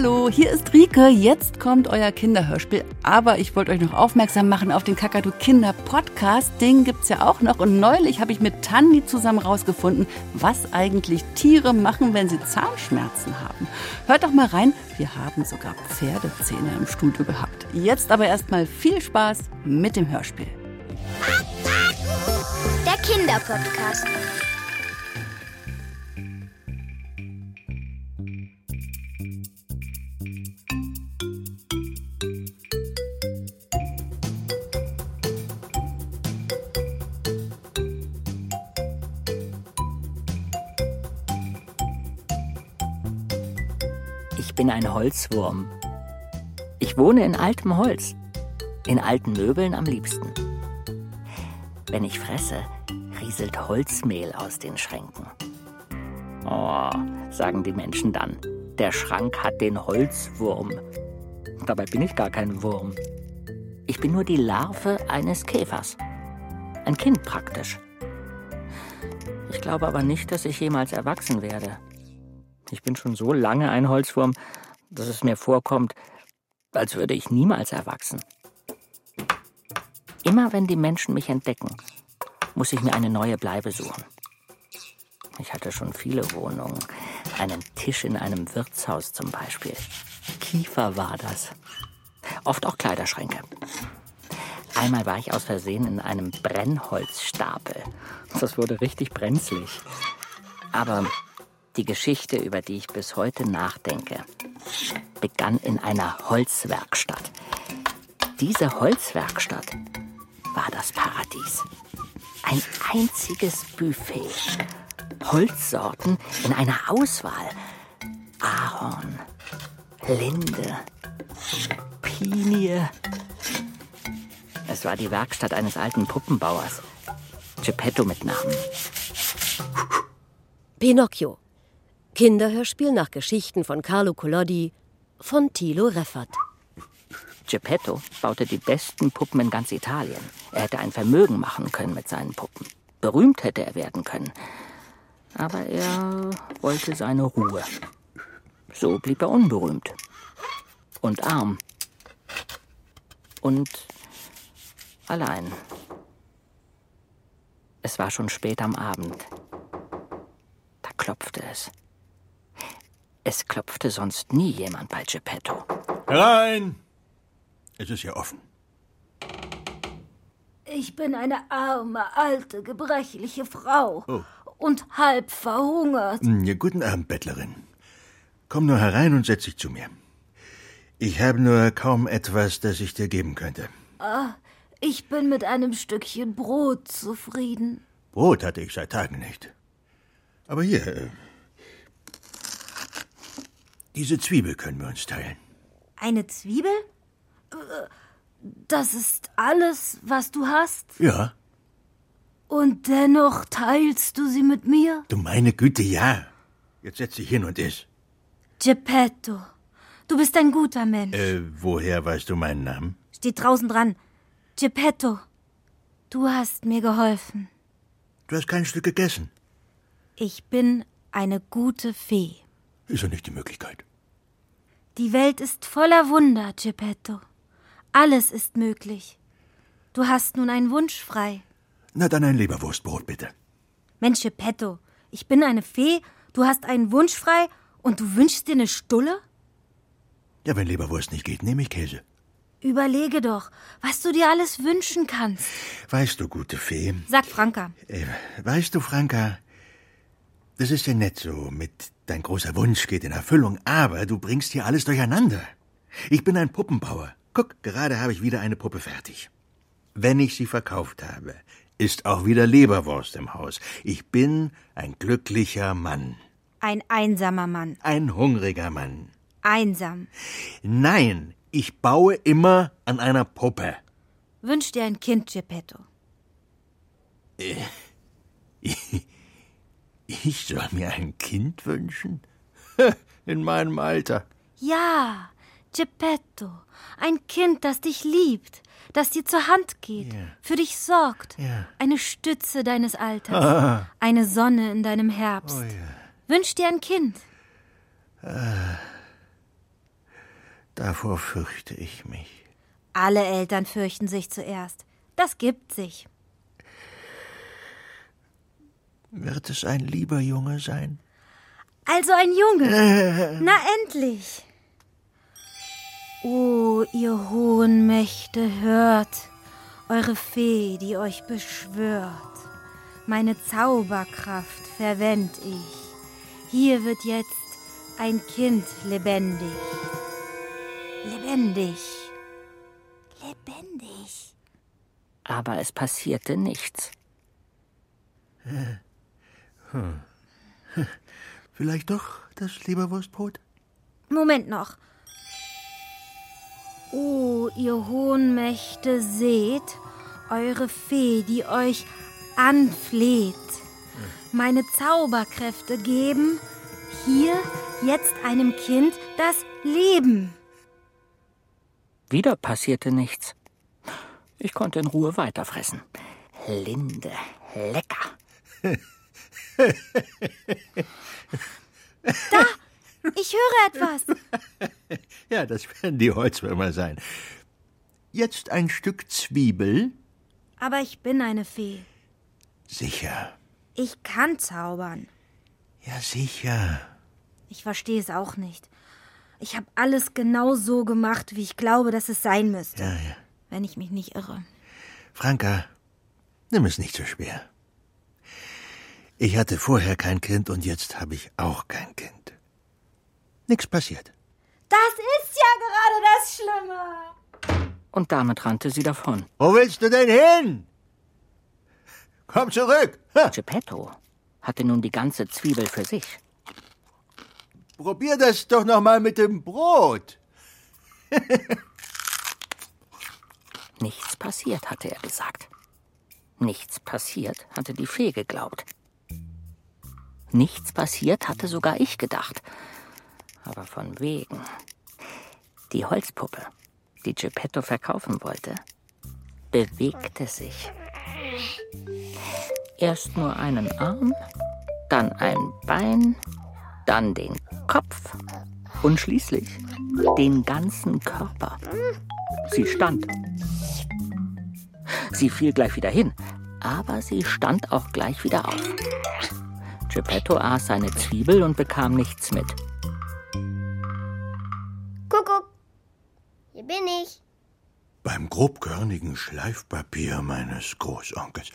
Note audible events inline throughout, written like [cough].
Hallo, hier ist Rike. Jetzt kommt euer Kinderhörspiel. Aber ich wollte euch noch aufmerksam machen auf den Kakadu Kinder Podcast. Den gibt's ja auch noch. Und neulich habe ich mit Tanni zusammen rausgefunden, was eigentlich Tiere machen, wenn sie Zahnschmerzen haben. Hört doch mal rein. Wir haben sogar Pferdezähne im Studio gehabt. Jetzt aber erstmal viel Spaß mit dem Hörspiel. Der Kinderpodcast. Bin ein Holzwurm. Ich wohne in altem Holz, in alten Möbeln am liebsten. Wenn ich fresse, rieselt Holzmehl aus den Schränken. Oh, sagen die Menschen dann, der Schrank hat den Holzwurm. Dabei bin ich gar kein Wurm. Ich bin nur die Larve eines Käfers. Ein Kind praktisch. Ich glaube aber nicht, dass ich jemals erwachsen werde. Ich bin schon so lange ein Holzwurm, dass es mir vorkommt, als würde ich niemals erwachsen. Immer wenn die Menschen mich entdecken, muss ich mir eine neue Bleibe suchen. Ich hatte schon viele Wohnungen. Einen Tisch in einem Wirtshaus zum Beispiel. Kiefer war das. Oft auch Kleiderschränke. Einmal war ich aus Versehen in einem Brennholzstapel. Das wurde richtig brenzlig. Aber die Geschichte, über die ich bis heute nachdenke, begann in einer Holzwerkstatt. Diese Holzwerkstatt war das Paradies. Ein einziges Buffet. Holzsorten in einer Auswahl. Ahorn, Linde, Pinie. Es war die Werkstatt eines alten Puppenbauers. Geppetto mit Namen. Pinocchio. Kinderhörspiel nach Geschichten von Carlo Collodi von Thilo Reffert. Geppetto baute die besten Puppen in ganz Italien. Er hätte ein Vermögen machen können mit seinen Puppen. Berühmt hätte er werden können. Aber er wollte seine Ruhe. So blieb er unberühmt. Und arm. Und allein. Es war schon spät am Abend. Da klopfte es. Es klopfte sonst nie jemand bei Geppetto. Herein! Es ist ja offen. Ich bin eine arme, alte, gebrechliche Frau. Oh. Und halb verhungert. Hm, Ja, guten Abend, Bettlerin. Komm nur herein und setz dich zu mir. Ich habe nur kaum etwas, das ich dir geben könnte. Ah, ich bin mit einem Stückchen Brot zufrieden. Brot hatte ich seit Tagen nicht. Aber hier, äh, diese Zwiebel können wir uns teilen. Eine Zwiebel? Das ist alles, was du hast? Ja, Und dennoch teilst du sie mit mir? du meine Güte, ja. Jetzt setz dich hin und iss. Geppetto, du bist ein guter Mensch. Äh, woher weißt du meinen Namen? Steht draußen dran. Geppetto, du hast mir geholfen. Du hast kein Stück gegessen. Ich bin eine gute Fee. Ist ja nicht die Möglichkeit. Die Welt ist voller Wunder, Geppetto. Alles ist möglich. Du hast nun einen Wunsch frei. Na dann ein Leberwurstbrot, bitte. Mensch, Geppetto, ich bin eine Fee, du hast einen Wunsch frei und du wünschst dir eine Stulle? Ja, wenn Leberwurst nicht geht, nehme ich Käse. Überlege doch, was du dir alles wünschen kannst. Weißt du, gute Fee, Sag Franka. äh, weißt du, Franka, das ist ja nett so, mit dein großer Wunsch geht in Erfüllung, aber du bringst hier alles durcheinander. Ich bin ein Puppenbauer. Guck, gerade habe ich wieder eine Puppe fertig. Wenn ich sie verkauft habe, ist auch wieder Leberwurst im Haus. Ich bin ein glücklicher Mann. Ein einsamer Mann. Ein hungriger Mann. Einsam. Nein, ich baue immer an einer Puppe. Wünsch dir ein Kind, Geppetto. [laughs] Ich soll mir ein Kind wünschen? [laughs] In meinem Alter. Ja, Geppetto. Ein Kind, das dich liebt, das dir zur Hand geht, Ja. für dich sorgt. Ja. Eine Stütze deines Alters. Eine Sonne in deinem Herbst. Oh ja. Wünsch dir ein Kind. Davor fürchte ich mich. Alle Eltern fürchten sich zuerst. Das gibt sich. Wird es ein lieber Junge sein? Also ein Junge. [laughs] Na endlich. Oh, ihr hohen Mächte, hört, eure Fee, die euch beschwört. Meine Zauberkraft verwend ich. Hier wird jetzt ein Kind lebendig. Lebendig. Lebendig. Aber es passierte nichts. [laughs] [laughs] Vielleicht doch das Leberwurstbrot? Moment noch. Oh, ihr hohen Mächte, seht, eure Fee, die euch anfleht. Meine Zauberkräfte geben hier jetzt einem Kind das Leben. Wieder passierte nichts. Ich konnte in Ruhe weiterfressen. Linde, lecker. [laughs] Ich höre etwas. [laughs] Ja, das werden die Holzwürmer sein. Jetzt ein Stück Zwiebel? Aber ich bin eine Fee. Sicher. Ich kann zaubern. Ja, sicher. Ich verstehe es auch nicht. Ich habe alles genau so gemacht, wie ich glaube, dass es sein müsste. Ja, ja. Wenn ich mich nicht irre. Franka, nimm es nicht so schwer. Ich hatte vorher kein Kind und jetzt habe ich auch kein Kind. Nix passiert. Das ist ja gerade das Schlimme. Und damit rannte sie davon. Wo willst du denn hin? Komm zurück. Ha, Geppetto hatte nun die ganze Zwiebel für sich. probier das doch noch mal mit dem Brot. Nichts passiert, hatte er gesagt. Nichts passiert, hatte die Fee geglaubt. Nichts passiert, hatte sogar ich gedacht. Aber von wegen. Die Holzpuppe, die Geppetto verkaufen wollte, bewegte sich. Erst nur einen Arm, dann ein Bein, dann den Kopf und schließlich den ganzen Körper. Sie stand. Sie fiel gleich wieder hin, aber sie stand auch gleich wieder auf. Geppetto aß seine Zwiebel und bekam nichts mit. Kuckuck. Hier bin ich. Beim grobkörnigen Schleifpapier meines Großonkels.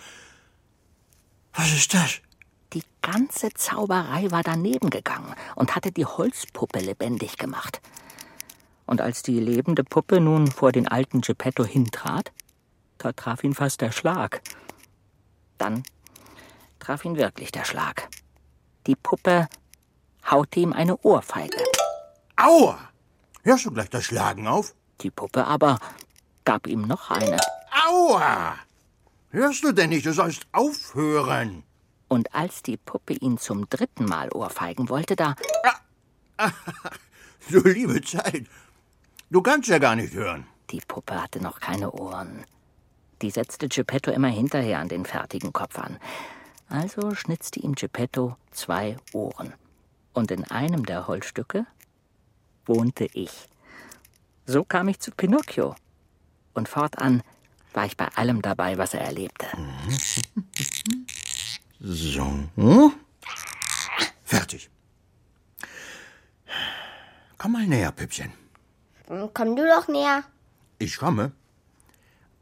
Was ist das? Die ganze Zauberei war daneben gegangen und hatte die Holzpuppe lebendig gemacht. Und als die lebende Puppe nun vor den alten Geppetto hintrat, da traf ihn fast der Schlag. Dann traf ihn wirklich der Schlag. Die Puppe haute ihm eine Ohrfeige. Aua! Hörst du gleich das Schlagen auf? Die Puppe aber gab ihm noch eine. Aua! Hörst du denn nicht? Du sollst aufhören. Und als die Puppe ihn zum dritten Mal ohrfeigen wollte, da [laughs] Du liebe Zeit. Du kannst ja gar nicht hören. Die Puppe hatte noch keine Ohren. Die setzte Geppetto immer hinterher an den fertigen Kopf an. Also schnitzte ihm Geppetto zwei Ohren. Und in einem der Holzstücke wohnte ich. So kam ich zu Pinocchio. Und fortan war ich bei allem dabei, was er erlebte. So. Fertig. Komm mal näher, Püppchen. Hm, Komm du doch näher. Ich komme.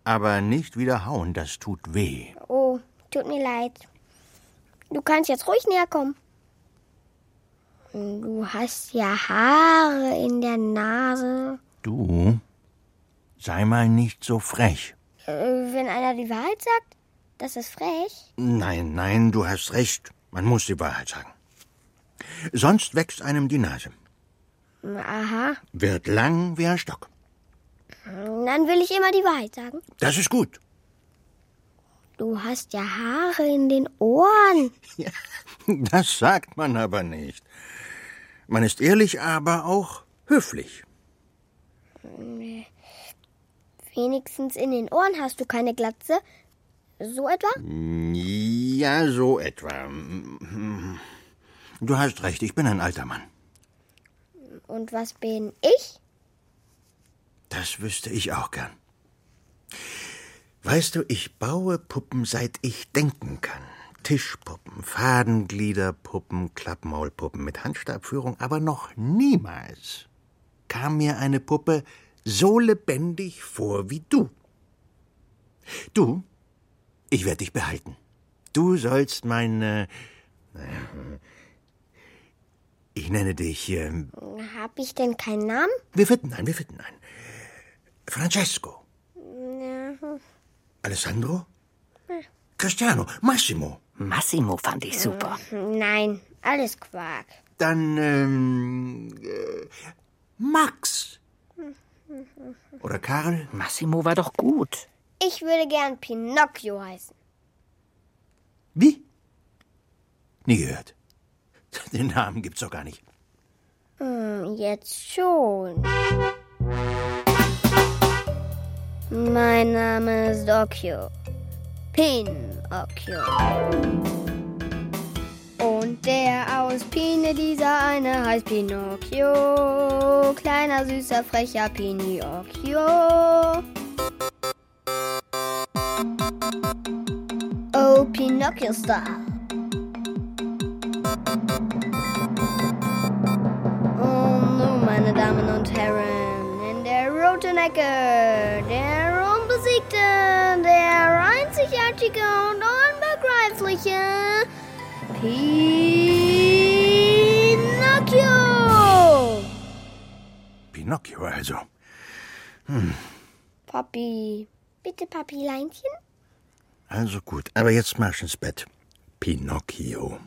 Aber nicht wieder hauen, das tut weh. Oh, tut mir leid. Du kannst jetzt ruhig näher kommen. Du hast ja Haare in der Nase. Du, sei mal nicht so frech. Äh, wenn einer die Wahrheit sagt, das ist frech. Nein, nein, du hast recht. Man muss die Wahrheit sagen. Sonst wächst einem die Nase. Aha, Wird lang wie ein Stock. dann will ich immer die Wahrheit sagen. Das ist gut. Du hast ja Haare in den Ohren. [laughs] Das sagt man aber nicht. Man ist ehrlich, aber auch höflich. Wenigstens in den Ohren hast du keine Glatze. So etwa? Ja, so etwa. Du hast recht, ich bin ein alter Mann. Und was bin ich? Das wüsste ich auch gern. Weißt du, ich baue Puppen, seit ich denken kann. Tischpuppen, Fadengliederpuppen, Klappmaulpuppen mit Handstabführung, aber noch niemals kam mir eine Puppe so lebendig vor wie du. Du, ich werde dich behalten. Du sollst meine. Ich nenne dich. Äh, Hab ich denn keinen Namen? wir finden nein, wir finden nein. Francesco. Alessandro? Cristiano, Massimo. Massimo fand ich super. Nein, alles Quark. Dann ähm, äh, Max. Oder Karl? Massimo war doch gut. Ich würde gern Pinocchio heißen. Wie? Nie gehört. [laughs] Den Namen gibt's doch gar nicht. Hm, jetzt schon. Mein Name ist Occhio. Pinocchio. Und der aus Pine, dieser eine heißt Pinocchio. Kleiner, süßer, frecher Pinocchio. Oh, Pinocchio Star. Und nun, meine Damen und Herren, in der roten Ecke, der einzigartige und unbegreifliche Pinocchio! Pinocchio also. Papi, bitte Papileinchen? Also gut, aber jetzt marsch ins Bett. Pinocchio.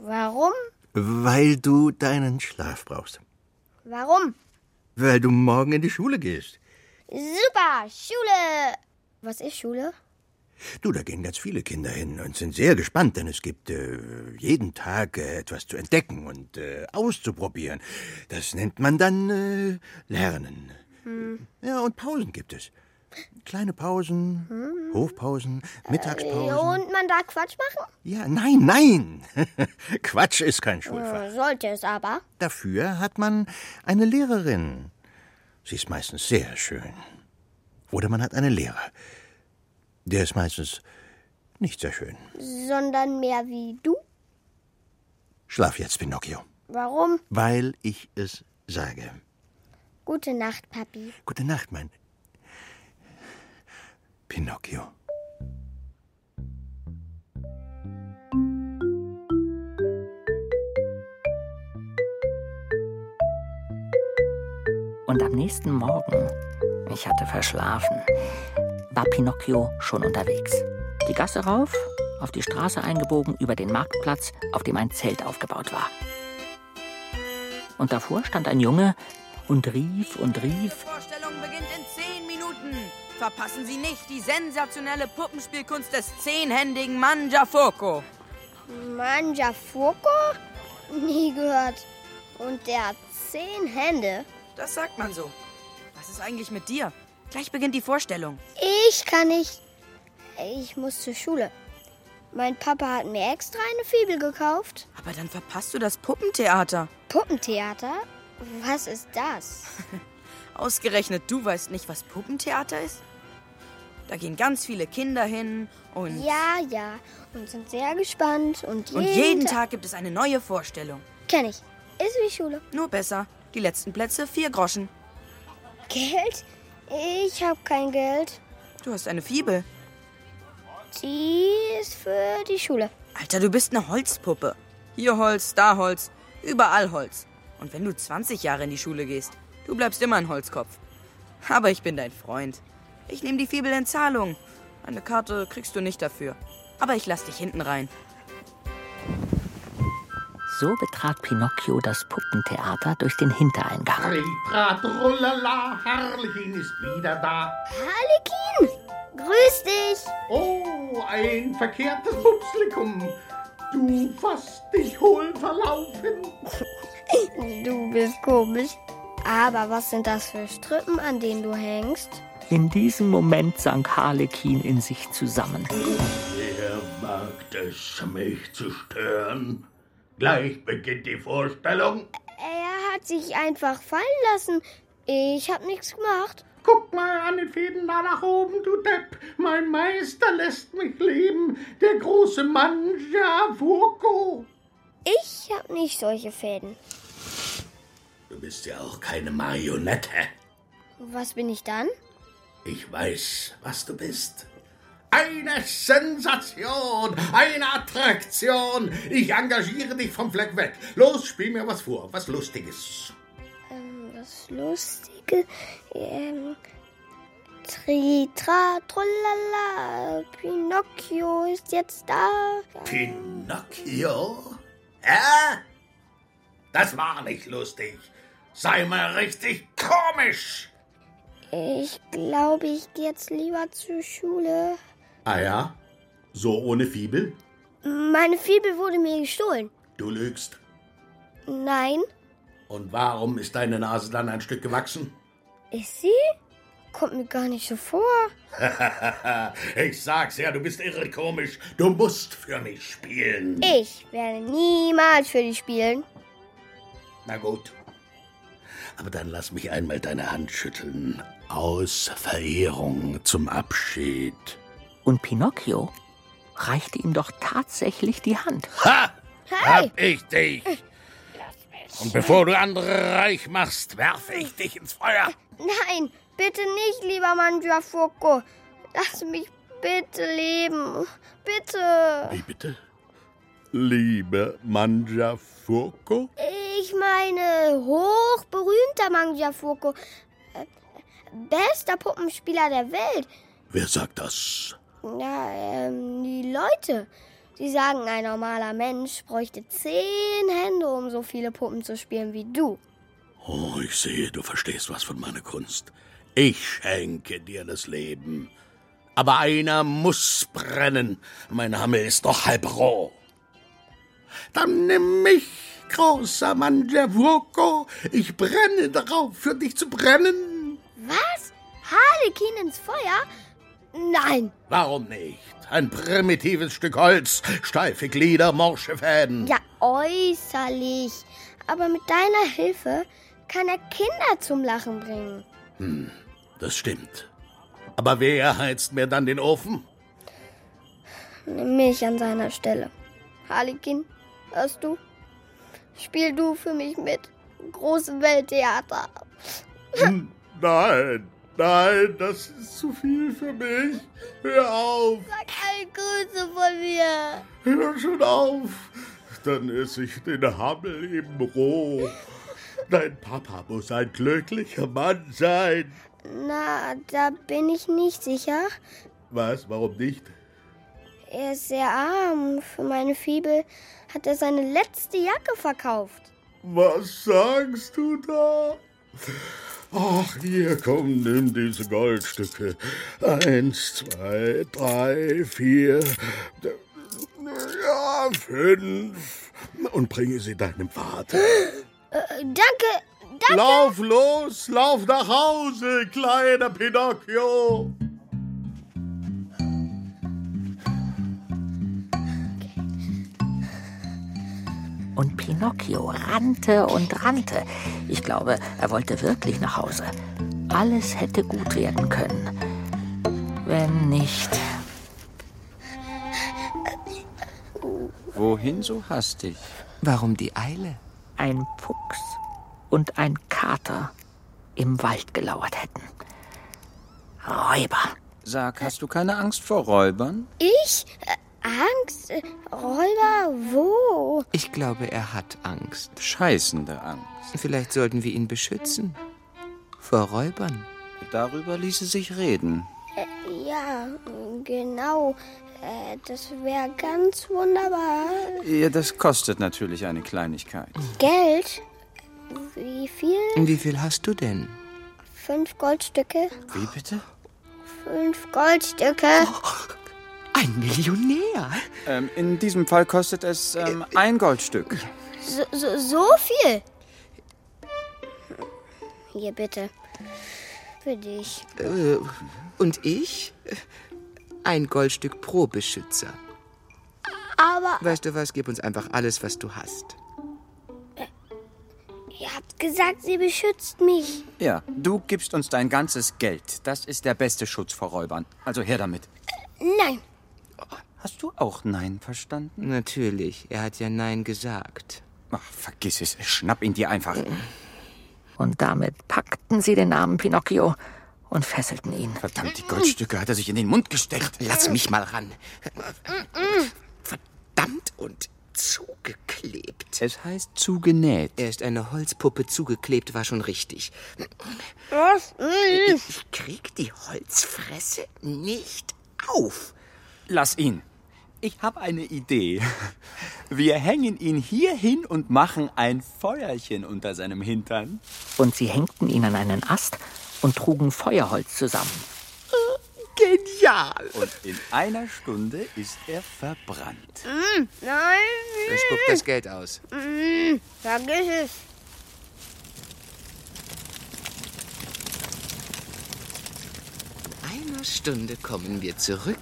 Warum? Weil du deinen Schlaf brauchst. Warum? Weil du morgen in die Schule gehst. Super, Schule! Was ist Schule? Du, da gehen ganz viele Kinder hin und sind sehr gespannt, denn es gibt äh, jeden Tag äh, etwas zu entdecken und äh, auszuprobieren. Das nennt man dann äh, Lernen. Ja, und Pausen gibt es. Kleine Pausen, Hofpausen, Mittagspausen. Und man darf Quatsch machen? Ja, nein, nein. [laughs] Quatsch ist kein Schulfach. Äh, Sollte es aber. Dafür hat man eine Lehrerin. Sie ist meistens sehr schön. Oder man hat einen Lehrer. Der ist meistens nicht sehr schön. Sondern mehr wie du? Schlaf jetzt, Pinocchio. Warum? Weil ich es sage. Gute Nacht, Papi. Gute Nacht, mein Pinocchio. Und am nächsten Morgen, ich hatte verschlafen, war Pinocchio schon unterwegs. Die Gasse rauf, auf die Straße eingebogen, über den Marktplatz, auf dem ein Zelt aufgebaut war. Und davor stand ein Junge und rief und rief. Vorstellung beginnt in zehn Minuten. Verpassen Sie nicht die sensationelle Puppenspielkunst des zehnhändigen Mangiafoco. Mangiafoco? Nie gehört. Und der hat zehn Hände. Das sagt man so. Was ist eigentlich mit dir? Gleich beginnt die Vorstellung. Ich kann nicht. Ich muss zur Schule. Mein Papa hat mir extra eine Fibel gekauft. Aber dann verpasst du das Puppentheater. Puppentheater? Was ist das? [laughs] Ausgerechnet du weißt nicht, was Puppentheater ist? Da gehen ganz viele Kinder hin und, Ja, ja. Und sind sehr gespannt. Und jeden, und jeden Tag gibt es eine neue Vorstellung. Kenn ich. Ist wie Schule. Nur besser. Die letzten Plätze vier Groschen. Geld? Ich hab kein Geld. Du hast eine Fibel. Die ist für die Schule. Alter, du bist eine Holzpuppe. Hier Holz, da Holz, überall Holz. Und wenn du 20 Jahre in die Schule gehst, du bleibst immer ein Holzkopf. Aber ich bin dein Freund. Ich nehme die Fibel in Zahlung. Eine Karte kriegst du nicht dafür. Aber ich lass dich hinten rein. So betrat Pinocchio das Puppentheater durch den Hintereingang. Tritratrulala, Harlekin ist wieder da. Harlekin! Grüß dich! Oh, ein verkehrtes Bubslikum. Du fasst dich hohl verlaufen. [laughs] Du bist komisch. Aber was sind das für Strippen, an denen du hängst? In diesem Moment sank Harlekin in sich zusammen. Wer wagt es, mich zu stören? Gleich beginnt die Vorstellung. Er hat sich einfach fallen lassen. Ich hab nichts gemacht. Guck mal an den Fäden da nach oben, du Depp. Mein Meister lässt mich leben. Der große Manja Furko. Ich hab nicht solche Fäden. Du bist ja auch keine Marionette. Was bin ich dann? Ich weiß, was du bist. Eine Sensation, eine Attraktion. Ich engagiere dich vom Fleck weg. Los, spiel mir was vor, was Lustiges. Ähm, das Lustige. Ähm. Tri, tra, trullala. Pinocchio ist jetzt da. Pinocchio? Hä? Das war nicht lustig. Sei mal richtig komisch. Ich glaube, ich gehe jetzt lieber zur Schule. Ah ja? So ohne Fibel? Meine Fibel wurde mir gestohlen. Du lügst. Nein. Und warum ist deine Nase dann ein Stück gewachsen? Ist sie? Kommt mir gar nicht so vor. [laughs] ich sag's ja, du bist irre komisch. Du musst für mich spielen. Ich werde niemals für dich spielen. Na gut. Aber dann lass mich einmal deine Hand schütteln. Aus Verehrung zum Abschied. Und Pinocchio reichte ihm doch tatsächlich die Hand. Ha! Hey! Hab ich dich! Und bevor du andere reich machst, werfe ich dich ins Feuer. Nein, bitte nicht, lieber Mangiafuoco. Lass mich bitte leben. Bitte. Wie bitte? Liebe Mangiafuoco? Ich meine, hochberühmter Mangiafuoco. Äh, bester Puppenspieler der Welt. Wer sagt das? Ja, ähm, die Leute. Sie sagen, ein normaler Mensch bräuchte zehn Hände, um so viele Puppen zu spielen wie du. Oh, ich sehe, du verstehst was von meiner Kunst. Ich schenke dir das Leben. Aber einer muss brennen. Mein Hammer ist doch halb roh. Dann nimm mich, großer Mangiavuoco. Ich brenne darauf, für dich zu brennen. Was? Harlekin ins Feuer? Nein. Warum nicht? Ein primitives Stück Holz, steife Glieder, morsche Fäden. Ja, äußerlich. Aber mit deiner Hilfe kann er Kinder zum Lachen bringen. Hm, das stimmt. Aber wer heizt mir dann den Ofen? Nimm mich an seiner Stelle. Harlekin, hörst du? Spiel du für mich mit. Große Welttheater. Nein, nein, das ist zu viel für mich. Hör auf. Sag eine Grüße von mir. Hör schon auf. Dann esse ich den Hammel eben roh. Dein Papa muss ein glücklicher Mann sein. Na, da bin ich nicht sicher. Was? Warum nicht? Er ist sehr arm. Für meine Fibel hat er seine letzte Jacke verkauft. Was sagst du da? Ach, hier, komm, nimm diese Goldstücke. Eins, zwei, drei, vier, ja, fünf. Und bringe sie deinem Vater. Äh, danke, danke. Lauf los, lauf nach Hause, kleiner Pinocchio. Und Pinocchio rannte und rannte. Ich glaube, er wollte wirklich nach Hause. Alles hätte gut werden können. Wenn nicht. Wohin so hastig? Warum die Eile? Ein Fuchs und ein Kater im Wald gelauert hätten. Räuber. Sag, hast du keine Angst vor Räubern? Ich? Angst? Räuber? Wo? Ich glaube, er hat Angst. Scheißende Angst. Vielleicht sollten wir ihn beschützen. Vor Räubern. Darüber ließe sich reden. Äh, ja, genau. Äh, das wäre ganz wunderbar. Ja, das kostet natürlich eine Kleinigkeit. Geld? Wie viel? Wie viel hast du denn? Fünf Goldstücke. Wie bitte? Fünf Goldstücke. Ein Millionär. Ähm, in diesem Fall kostet es ähm, ein Goldstück. So, so, so viel? Hier bitte. Für dich. Äh, und ich? Ein Goldstück pro Beschützer. Aber. Weißt du was? Gib uns einfach alles, was du hast. Ja, habt gesagt, sie beschützt mich. Ja, du gibst uns dein ganzes Geld. Das ist der beste Schutz vor Räubern. Also her damit. Nein. Hast du auch Nein verstanden? Natürlich, er hat ja Nein gesagt. Ach, vergiss es. Schnapp ihn dir einfach. Und damit packten sie den armen Pinocchio und fesselten ihn. Verdammt, die Goldstücke hat er sich in den Mund gesteckt. Lass mich mal ran. Verdammt und zugeklebt. Es heißt zugenäht. Er ist eine Holzpuppe zugeklebt, war schon richtig. Was? Ich krieg die Holzfresse nicht auf. Lass ihn. Ich habe eine Idee. Wir hängen ihn hier hin und machen ein Feuerchen unter seinem Hintern. Und sie hängten ihn an einen Ast und trugen Feuerholz zusammen. Genial! Und in einer Stunde ist er verbrannt. Mm, nein. Dann spuckt das Geld aus. Mm, vergiss es. Einer Stunde kommen wir zurück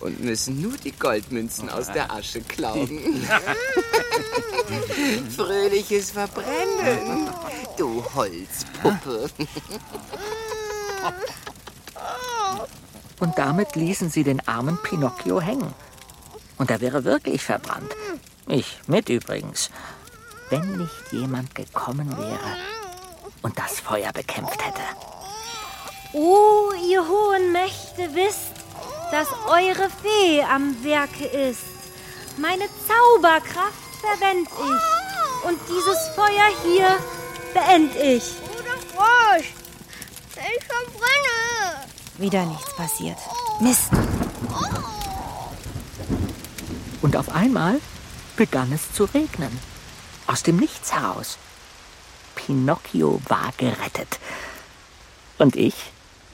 und müssen nur die Goldmünzen aus der Asche klauen. [laughs] Fröhliches Verbrennen, du Holzpuppe. Und damit ließen sie den armen Pinocchio hängen. Und er wäre wirklich verbrannt. Ich mit übrigens. Wenn nicht jemand gekommen wäre und das Feuer bekämpft hätte. Oh, ihr hohen Mächte wisst, dass eure Fee am Werke ist. Meine Zauberkraft verwend ich. Und dieses Feuer hier beend ich. Bruder Frosch, ich verbrenne. Wieder nichts passiert. Mist. Und auf einmal begann es zu regnen. Aus dem Nichts heraus. Pinocchio war gerettet. Und ich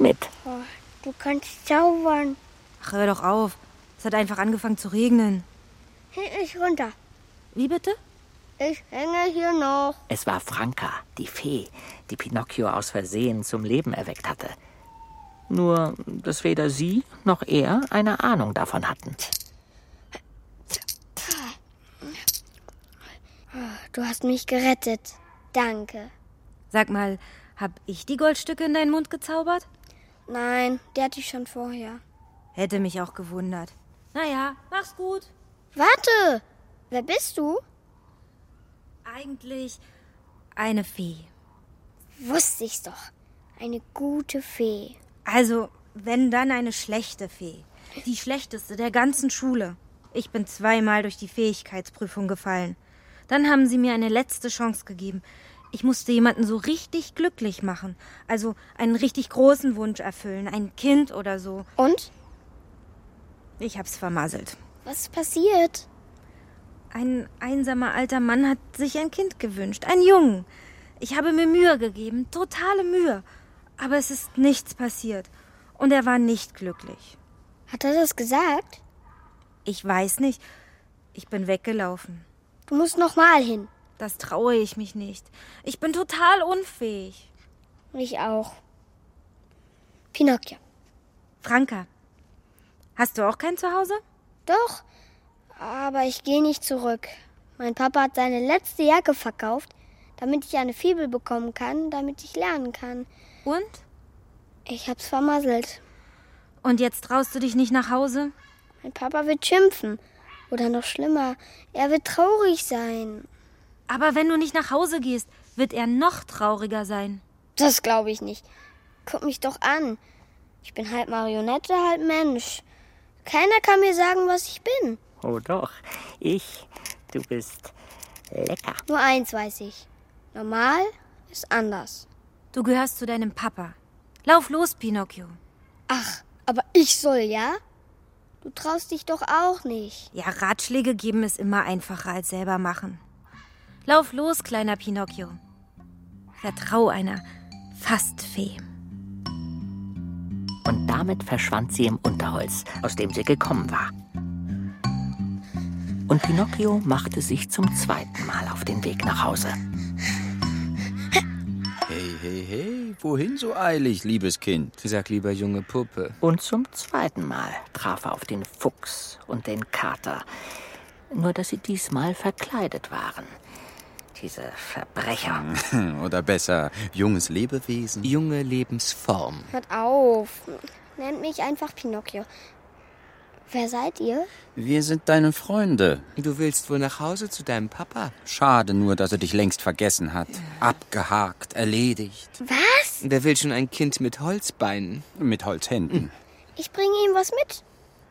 mit. Oh, du kannst zaubern. Ach, hör doch auf. Es hat einfach angefangen zu regnen. Häng ich runter. Wie bitte? Ich hänge hier noch. Es war Franka, die Fee, die Pinocchio aus Versehen zum Leben erweckt hatte. Nur, dass weder sie noch er eine Ahnung davon hatten. Du hast mich gerettet. Danke. Sag mal, hab ich die Goldstücke in deinen Mund gezaubert? Nein, der hatte ich schon vorher. Hätte mich auch gewundert. Naja, mach's gut. Warte! Wer bist du? Eigentlich eine Fee. Wusste ich's doch. Eine gute Fee. Also, wenn dann eine schlechte Fee. Die schlechteste der ganzen Schule. Ich bin zweimal durch die Fähigkeitsprüfung gefallen. Dann haben sie mir eine letzte Chance gegeben. Ich musste jemanden so richtig glücklich machen. Also einen richtig großen Wunsch erfüllen. Ein Kind oder so. Und? Ich hab's vermasselt. Was ist passiert? Ein einsamer alter Mann hat sich ein Kind gewünscht. Ein Jungen. Ich habe mir Mühe gegeben. Totale Mühe. Aber es ist nichts passiert. Und er war nicht glücklich. Hat er das gesagt? Ich weiß nicht. Ich bin weggelaufen. Du musst noch mal hin. Das traue ich mich nicht. Ich bin total unfähig. Ich auch. Pinocchio. Franka, hast du auch kein Zuhause? Doch, aber ich gehe nicht zurück. Mein Papa hat seine letzte Jacke verkauft, damit ich eine Fibel bekommen kann, damit ich lernen kann. Und? Ich hab's vermasselt. Und jetzt traust du dich nicht nach Hause? Mein Papa wird schimpfen. Oder noch schlimmer, er wird traurig sein. Aber wenn du nicht nach Hause gehst, wird er noch trauriger sein. Das glaube ich nicht. Guck mich doch an. Ich bin halb Marionette, halb Mensch. Keiner kann mir sagen, was ich bin. Oh doch, ich, du bist lecker. Nur eins weiß ich. Normal ist anders. Du gehörst zu deinem Papa. Lauf los, Pinocchio. Ach, aber ich soll, ja? Du traust dich doch auch nicht. Ja, Ratschläge geben ist immer einfacher als selber machen. Lauf los, kleiner Pinocchio. Vertrau einer Fastfee. Und damit verschwand sie im Unterholz, aus dem sie gekommen war. Und Pinocchio machte sich zum zweiten Mal auf den Weg nach Hause. Hey, hey, hey, wohin so eilig, liebes Kind? Sag lieber junge Puppe. Und zum zweiten Mal traf er auf den Fuchs und den Kater. Nur dass sie diesmal verkleidet waren. Diese Verbrecher. [laughs] Oder besser, junges Lebewesen. Junge Lebensform. Hört auf. Nennt mich einfach Pinocchio. Wer seid ihr? Wir sind deine Freunde. Du willst wohl nach Hause zu deinem Papa? Schade nur, dass er dich längst vergessen hat. Abgehakt, erledigt. Was? Wer will schon ein Kind mit Holzbeinen? Mit Holzhänden. Ich bringe ihm was mit.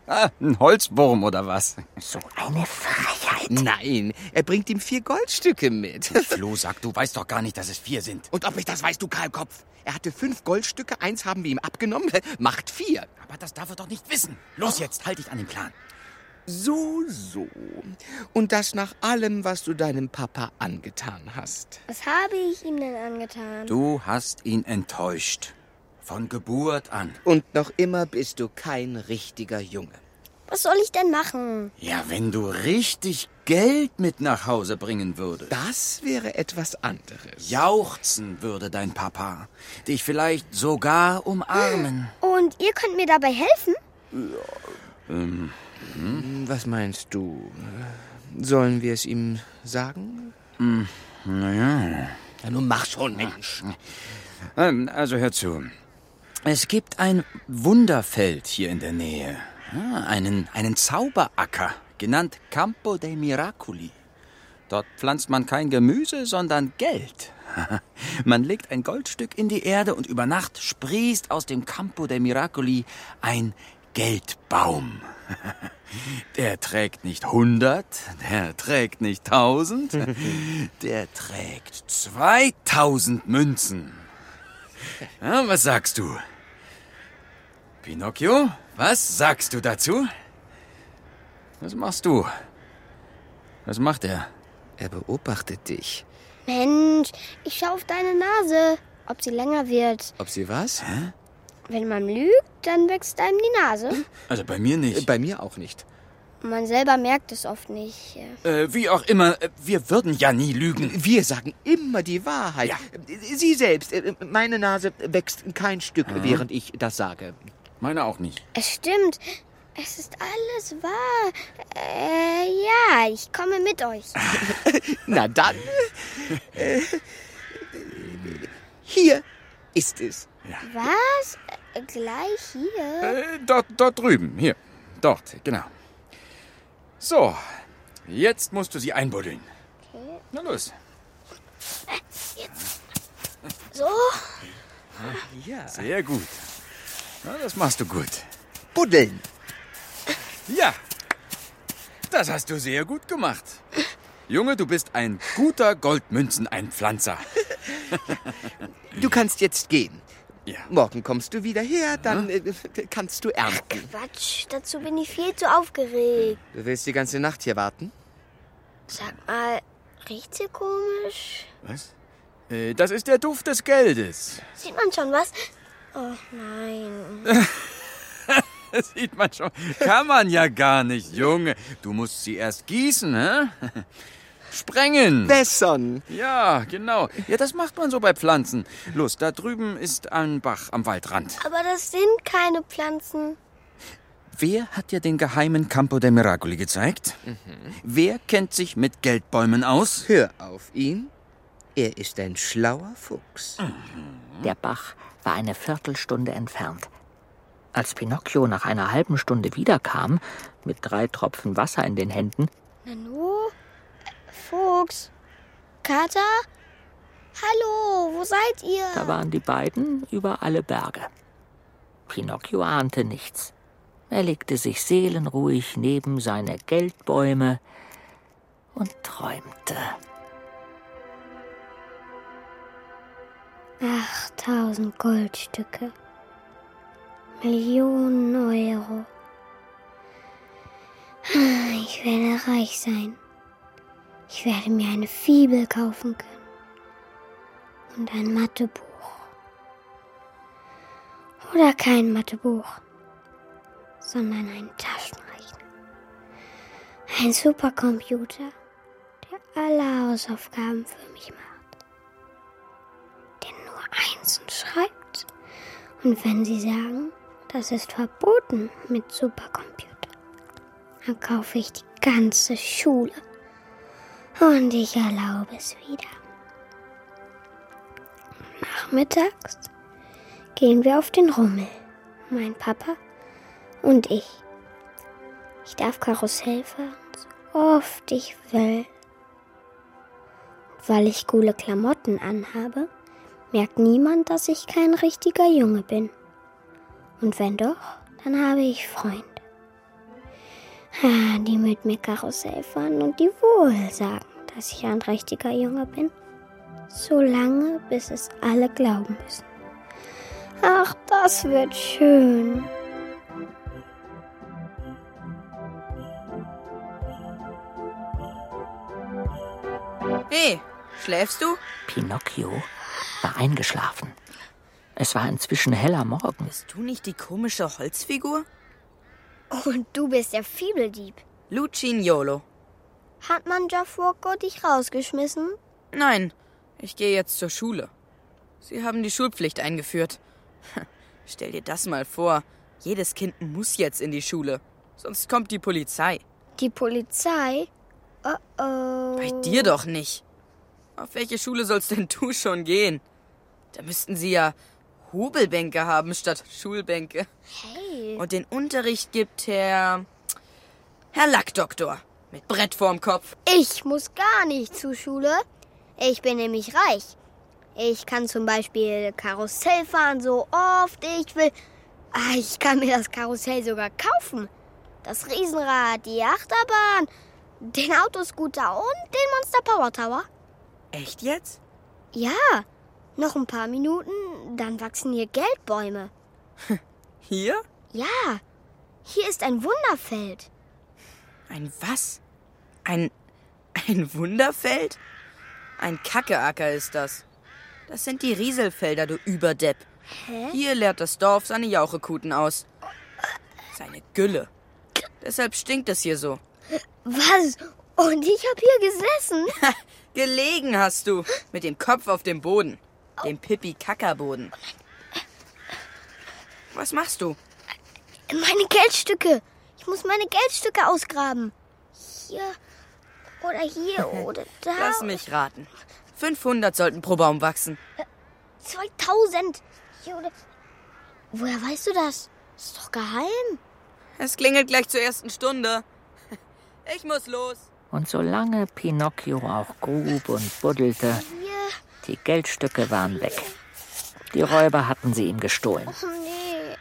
Ah, ein Holzwurm oder was? So eine Frechheit. Nein, er bringt ihm vier Goldstücke mit. [laughs] Flo sagt, du weißt doch gar nicht, dass es vier sind. Und ob ich das weiß, du Kahlkopf? Er hatte fünf Goldstücke, eins haben wir ihm abgenommen, [laughs] macht vier. Aber das darf er doch nicht wissen. Los jetzt, halt dich an den Plan. So, so. Und das nach allem, was du deinem Papa angetan hast. Was habe ich ihm denn angetan? Du hast ihn enttäuscht. Von Geburt an. Und noch immer bist du kein richtiger Junge. Was soll ich denn machen? Ja, wenn du richtig Geld mit nach Hause bringen würdest. Das wäre etwas anderes. Jauchzen würde dein Papa. Dich vielleicht sogar umarmen. Und ihr könnt mir dabei helfen? Ähm, Was meinst du? Sollen wir es ihm sagen? naja. Ja, nun mach schon, Mensch. Ähm, Also hör zu. Es gibt ein Wunderfeld hier in der Nähe. Ja, einen, einen Zauberacker, genannt Campo dei Miracoli. Dort pflanzt man kein Gemüse, sondern Geld. [laughs] Man legt ein Goldstück in die Erde und über Nacht sprießt aus dem Campo dei Miracoli ein Geldbaum. [laughs] Der trägt nicht 100, der trägt nicht 1000, [laughs] der trägt 2000 Münzen. Ja, was sagst du? Pinocchio, was sagst du dazu? Was machst du? Was macht er? Er beobachtet dich. Mensch, ich schau auf deine Nase, ob sie länger wird. Ob sie was? Wenn man lügt, dann wächst einem die Nase. Also bei mir nicht. Bei mir auch nicht. Man selber merkt es oft nicht. Äh, wie auch immer, äh, wir würden ja nie lügen. Wir sagen immer die Wahrheit. Sie selbst, äh, meine Nase wächst kein Stück, während ich das sage. Meine auch nicht. Es stimmt. Es ist alles wahr. Äh, ja, ich komme mit euch. [laughs] Na dann. Äh, hier ist es. Was? Gleich hier? Äh, dort, dort drüben, hier. Dort, genau. So, jetzt musst du sie einbuddeln. Na los. So? Ja. Sehr gut. Na, das machst du gut. Buddeln. Ja, das hast du sehr gut gemacht. Junge, du bist ein guter Goldmünzeneinpflanzer. Du kannst jetzt gehen. Ja. Morgen kommst du wieder her, dann äh, kannst du ernten. Quatsch, dazu bin ich viel zu aufgeregt. Du willst die ganze Nacht hier warten? Sag mal, riecht's hier komisch? Was? Äh, das ist der Duft des Geldes. Sieht man schon was? Oh nein. Das [laughs] sieht man schon. Kann man ja gar nicht, Junge. Du musst sie erst gießen, hä? Sprengen. Bessern. Ja, genau. Ja, das macht man so bei Pflanzen. Los, da drüben ist ein Bach am Waldrand. Aber das sind keine Pflanzen. Wer hat dir den geheimen Campo dei Miracoli gezeigt? Wer kennt sich mit Geldbäumen aus? Hör auf ihn. Er ist ein schlauer Fuchs. Der Bach war eine Viertelstunde entfernt. Als Pinocchio nach einer halben Stunde wiederkam, mit drei Tropfen Wasser in den Händen? Fuchs? Kater? Hallo, wo seid ihr? da waren die beiden über alle Berge. Pinocchio ahnte nichts. Er legte sich seelenruhig neben seine Geldbäume und träumte. 8000 Goldstücke. Millionen Euro. Ich werde reich sein. Ich werde mir eine Fibel kaufen können. Und ein Mathebuch. Oder kein Mathebuch, sondern einen Taschenrechner. Ein Supercomputer, der alle Hausaufgaben für mich macht. Der nur Einsen schreibt. Und wenn Sie sagen, das ist verboten mit Supercomputer, dann kaufe ich die ganze Schule. Und ich erlaube es wieder. Nachmittags gehen wir auf den Rummel. Mein Papa und ich. Ich darf Karussell fahren, so oft ich will. Weil ich coole Klamotten anhabe, merkt niemand, dass ich kein richtiger Junge bin. Und wenn doch, dann habe ich Freunde. Ah, Die mit mir Karussell fahren und die wohl sagen, dass ich ein richtiger Junge bin. So lange, bis es alle glauben müssen. Ach, das wird schön. Hey, schläfst du? Pinocchio war eingeschlafen. Es war inzwischen heller Morgen. Bist du nicht die komische Holzfigur? Und du bist der Fibeldieb. Lucignolo. Hat man Jafurko dich rausgeschmissen? Nein, ich gehe jetzt zur Schule. Sie haben die Schulpflicht eingeführt. [laughs] Stell dir das mal vor. Jedes Kind muss jetzt in die Schule. Sonst kommt die Polizei. Die Polizei? Oh oh. Bei dir doch nicht. Auf welche Schule sollst denn du schon gehen? Da müssten sie ja Hobelbänke haben statt Schulbänke. Hey. Und den Unterricht gibt Herr. Herr Lackdoktor. Mit Brett vorm Kopf. Ich muss gar nicht zur Schule. Ich bin nämlich reich. Ich kann zum Beispiel Karussell fahren, so oft ich will. Ah, Ich kann mir das Karussell sogar kaufen. Das Riesenrad, die Achterbahn, den Autoscooter und den Monster Power Tower. Echt jetzt? Ja, noch ein paar Minuten, dann wachsen hier Geldbäume. [laughs] Hier? Ja, hier ist ein Wunderfeld. Ein was? Ein. ein Wunderfeld? Ein Kackeacker ist das. Das sind die Rieselfelder, du Überdepp. Hä? Hier leert das Dorf seine Jauchekuten aus. Seine Gülle. Deshalb stinkt es hier so. Was? Und ich hab hier gesessen? [laughs] Gelegen hast du. Mit dem Kopf auf dem Boden. Dem Pipi-Kackerboden. Was machst du? Meine Geldstücke. Ich muss meine Geldstücke ausgraben. Hier oder hier [laughs] oder da. Lass mich raten. 500 sollten pro Baum wachsen. 2000. Hier oder. Woher weißt du das? Ist doch geheim. Es klingelt gleich zur ersten Stunde. [laughs] Ich muss los. Und solange Pinocchio auch grub und buddelte. Die Geldstücke waren weg. Die Räuber hatten sie ihm gestohlen. Oh nee.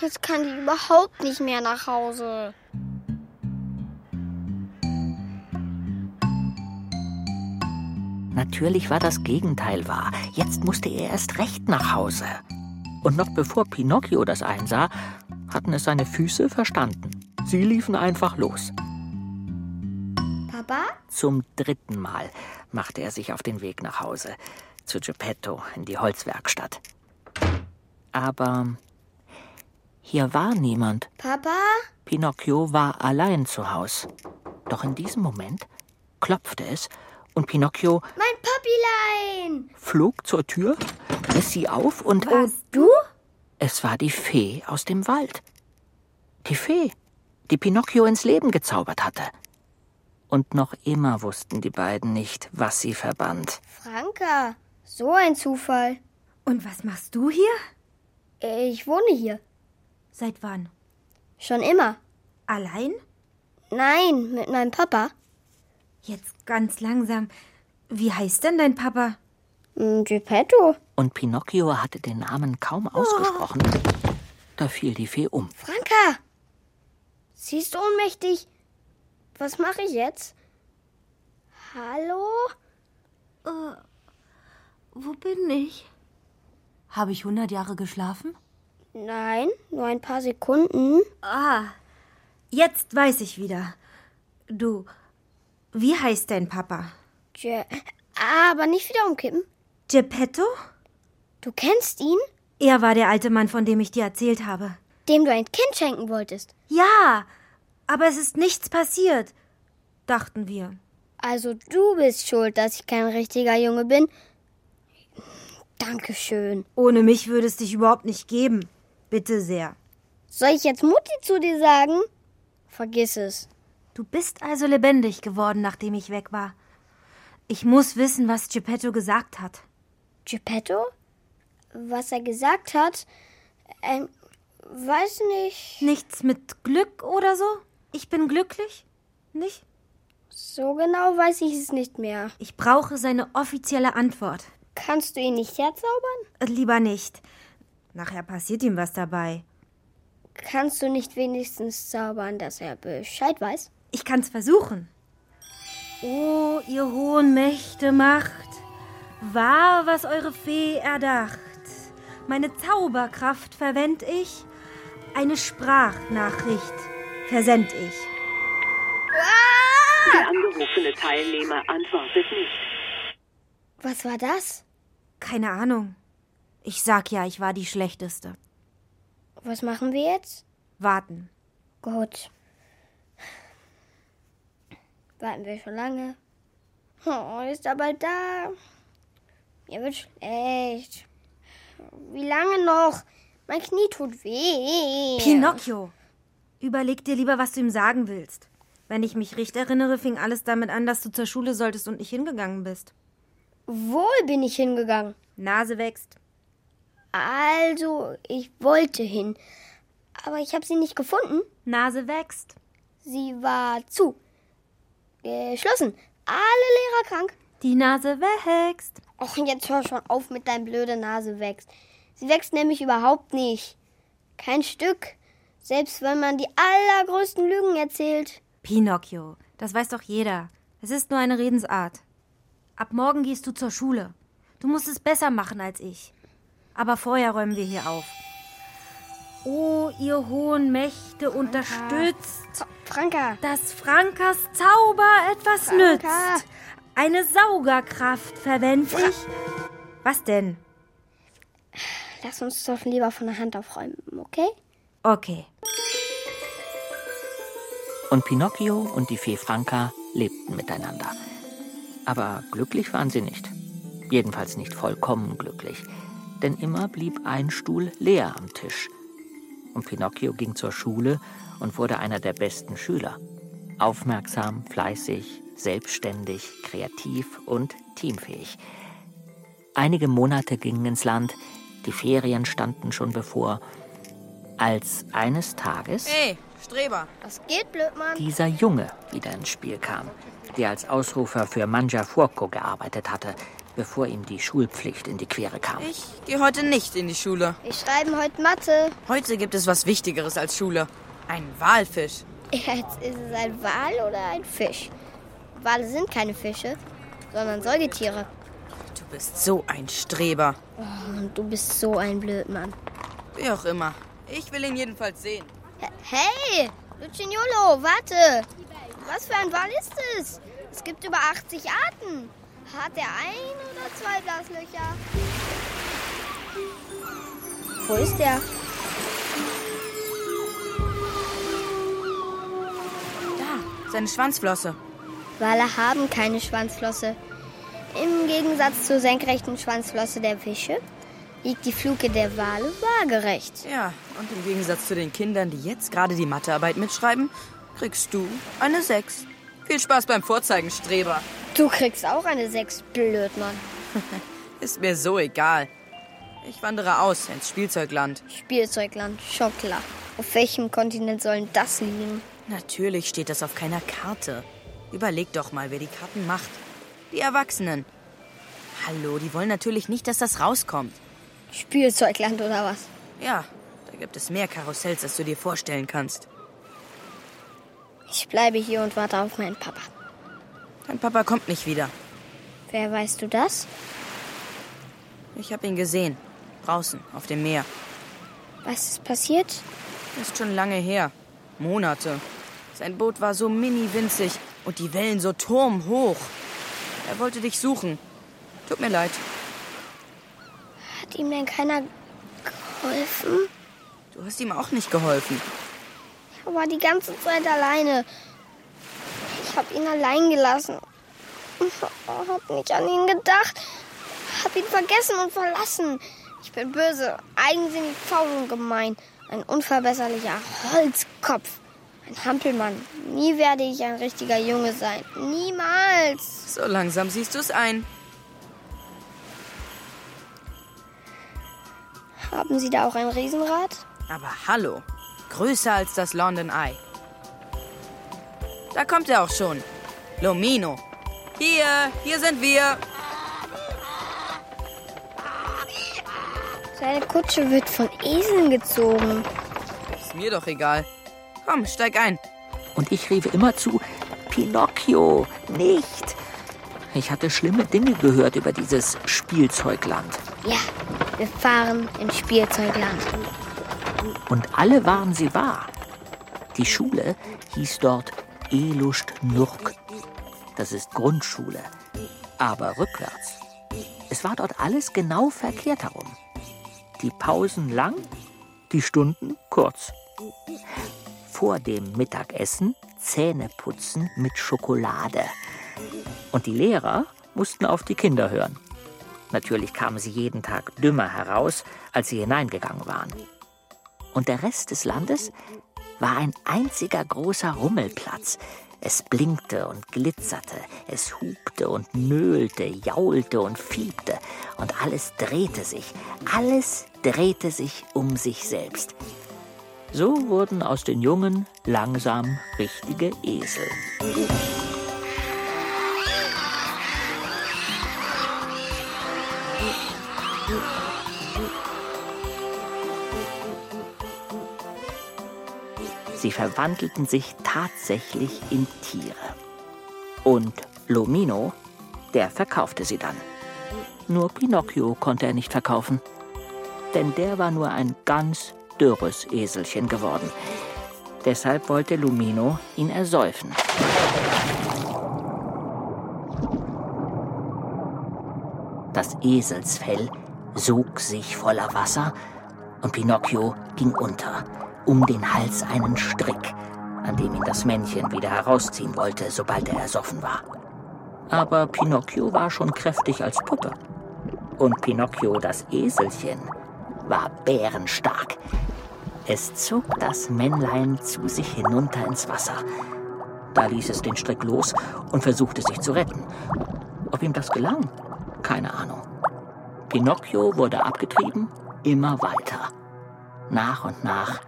Jetzt kann die überhaupt nicht mehr nach Hause. Natürlich war das Gegenteil wahr. Jetzt musste er erst recht nach Hause. Und noch bevor Pinocchio das einsah, hatten es seine Füße verstanden. Sie liefen einfach los. Papa? Zum dritten Mal machte er sich auf den Weg nach Hause, zu Geppetto in die Holzwerkstatt. Aber hier war niemand. Papa? Pinocchio war allein zu Haus. Doch in diesem Moment klopfte es und Pinocchio Mein Papilein! flog zur Tür, riss sie auf und Und du? es war die Fee aus dem Wald. Die Fee, die Pinocchio ins Leben gezaubert hatte. Und noch immer wussten die beiden nicht, was sie verband. Franka, so ein Zufall. Und was machst du hier? Ich wohne hier. Seit wann? Schon immer. Allein? Nein, mit meinem Papa. Jetzt ganz langsam. Wie heißt denn dein Papa? Hm, Geppetto. Und Pinocchio hatte den Namen kaum ausgesprochen. Da fiel die Fee um. Franka! Sie ist ohnmächtig. Was mache ich jetzt? Hallo? Wo bin ich? Habe ich 100 Jahre geschlafen? Nein, nur ein paar Sekunden. Ah, jetzt weiß ich wieder. Du, wie heißt dein Papa? Je aber nicht wieder umkippen. Geppetto? Du kennst ihn, Er war der alte Mann, von dem ich dir erzählt habe. dem du ein Kind schenken wolltest. Ja, aber es ist nichts passiert, dachten wir. Also du bist schuld, dass ich kein richtiger Junge bin. Dankeschön. Ohne mich würde es dich überhaupt nicht geben. Bitte sehr. Soll ich jetzt Mutti zu dir sagen? Vergiss es. Du bist also lebendig geworden, nachdem ich weg war. Ich muss wissen, was Geppetto gesagt hat. Geppetto? Was er gesagt hat? Ähm, weiß nicht. Nichts mit Glück oder so? Ich bin glücklich? Nicht? So genau weiß ich es nicht mehr. Ich brauche seine offizielle Antwort. Kannst du ihn nicht herzaubern? Äh, Lieber nicht. Nachher passiert ihm was dabei. Kannst du nicht wenigstens zaubern, dass er Bescheid weiß? Ich kann's versuchen. O, ihr hohen Mächte Macht, wahr, was eure Fee erdacht. Meine Zauberkraft verwend ich, eine Sprachnachricht versend ich. Der angerufene Teilnehmer antwortet nicht. Was war das? Keine Ahnung. Ich sag ja, ich war die Schlechteste. Was machen wir jetzt? Warten. Gut. Warten wir schon lange. Oh, ist er bald da? Mir wird schlecht. Wie lange noch? Mein Knie tut weh. Pinocchio, überleg dir lieber, was du ihm sagen willst. Wenn ich mich recht erinnere, fing alles damit an, dass du zur Schule solltest und nicht hingegangen bist. Wohl bin ich hingegangen. Nase wächst. Also, ich wollte hin. Aber ich habe sie nicht gefunden. Nase wächst. Sie war zu. Geschlossen. Alle Lehrer krank. Die Nase wächst. Och, jetzt hör schon auf mit deinem blöde Nase wächst. Sie wächst nämlich überhaupt nicht. Kein Stück. Selbst wenn man die allergrößten Lügen erzählt. Pinocchio, das weiß doch jeder. Es ist nur eine Redensart. Ab morgen gehst du zur Schule. Du musst es besser machen als ich. Aber vorher räumen wir hier auf. Oh, ihr hohen Mächte, unterstützt, Franka. dass Frankas Zauber etwas Franka. nützt. Eine Saugerkraft verwend ich. Was denn? Lass uns doch lieber von der Hand aufräumen, okay? Okay. Und Pinocchio und die Fee Franka lebten miteinander. Aber glücklich waren sie nicht. Jedenfalls nicht vollkommen glücklich. Denn immer blieb ein Stuhl leer am Tisch. Und Pinocchio ging zur Schule und wurde einer der besten Schüler. Aufmerksam, fleißig, selbstständig, kreativ und teamfähig. Einige Monate gingen ins Land, die Ferien standen schon bevor, als eines Tages Hey, Streber. Was geht, Blödmann? dieser Junge wieder ins Spiel kam, der als Ausrufer für Mangiafurco gearbeitet hatte, bevor ihm die Schulpflicht in die Quere kam. Ich gehe heute nicht in die Schule. Wir schreiben heute Mathe. Heute gibt es was Wichtigeres als Schule. Ein Walfisch. Jetzt ist es ein Wal oder ein Fisch. Wale sind keine Fische, sondern Säugetiere. Du bist so ein Streber. Oh, und du bist so ein Blödmann. Wie auch immer. Ich will ihn jedenfalls sehen. Hey, Lucignolo, warte. Was für ein Wal ist es? Es gibt über 80 Arten. Hat er ein oder zwei Blaslöcher? Wo ist der? Da, seine Schwanzflosse. Wale haben keine Schwanzflosse. Im Gegensatz zur senkrechten Schwanzflosse der Fische liegt die Fluke der Wale waagerecht. Ja, und im Gegensatz zu den Kindern, die jetzt gerade die Mathearbeit mitschreiben, kriegst du eine 6. Viel Spaß beim Vorzeigen, Streber. Du kriegst auch eine 6, Blödmann. [laughs] Ist mir so egal. Ich wandere aus ins Spielzeugland. Spielzeugland, schon klar. Auf welchem Kontinent sollen das liegen? Natürlich steht das auf keiner Karte. Überleg doch mal, wer die Karten macht. Die Erwachsenen. Hallo, die wollen natürlich nicht, dass das rauskommt. Spielzeugland oder was? Ja, da gibt es mehr Karussells, als du dir vorstellen kannst. Ich bleibe hier und warte auf meinen Papa. Dein Papa kommt nicht wieder. Wer weißt du das? Ich habe ihn gesehen. Draußen, auf dem Meer. Was ist passiert? Ist schon lange her. Monate. Sein Boot war so mini-winzig und die Wellen so turmhoch. Er wollte dich suchen. Tut mir leid. Hat ihm denn keiner geholfen? Du hast ihm auch nicht geholfen. Er war die ganze Zeit alleine. Ich habe ihn allein gelassen. Hab nicht an ihn gedacht. Hab ihn vergessen und verlassen. Ich bin böse, eigensinnig, faul und gemein. Ein unverbesserlicher Holzkopf. Ein Hampelmann. Nie werde ich ein richtiger Junge sein. Niemals. So langsam siehst du es ein. Haben Sie da auch ein Riesenrad? Aber hallo, größer als das London Eye. Da kommt er auch schon. Lomino. Hier, hier sind wir. Seine Kutsche wird von Eseln gezogen. Ist mir doch egal. Komm, steig ein. Und ich rief immerzu, Pinocchio, nicht. Ich hatte schlimme Dinge gehört über dieses Spielzeugland. Ja, wir fahren ins Spielzeugland. Und alle waren sie wahr. Die Schule hieß dort Elust Nurk. Das ist Grundschule, aber rückwärts. Es war dort alles genau verkehrt herum. Die Pausen lang, die Stunden kurz. Vor dem Mittagessen Zähne putzen mit Schokolade. Und die Lehrer mussten auf die Kinder hören. Natürlich kamen sie jeden Tag dümmer heraus, als sie hineingegangen waren. Und der Rest des Landes war ein einziger großer Rummelplatz. Es blinkte und glitzerte, es hupte und nöhlte, jaulte und fiebte, und alles drehte sich, alles drehte sich um sich selbst. So wurden aus den Jungen langsam richtige Esel. Sie verwandelten sich tatsächlich in Tiere. Und Lomino, der verkaufte sie dann. Nur Pinocchio konnte er nicht verkaufen. Denn der war nur ein ganz dürres Eselchen geworden. Deshalb wollte Lumino ihn ersäufen. Das Eselsfell sog sich voller Wasser und Pinocchio ging unter, um den Hals einen Strick, an dem ihn das Männchen wieder herausziehen wollte, sobald er ersoffen war. Aber Pinocchio war schon kräftig als Puppe. Und Pinocchio, das Eselchen, war bärenstark. Es zog das Männlein zu sich hinunter ins Wasser. Da ließ es den Strick los und versuchte sich zu retten. Ob ihm das gelang? Keine Ahnung. Pinocchio wurde abgetrieben, immer weiter. Nach und nach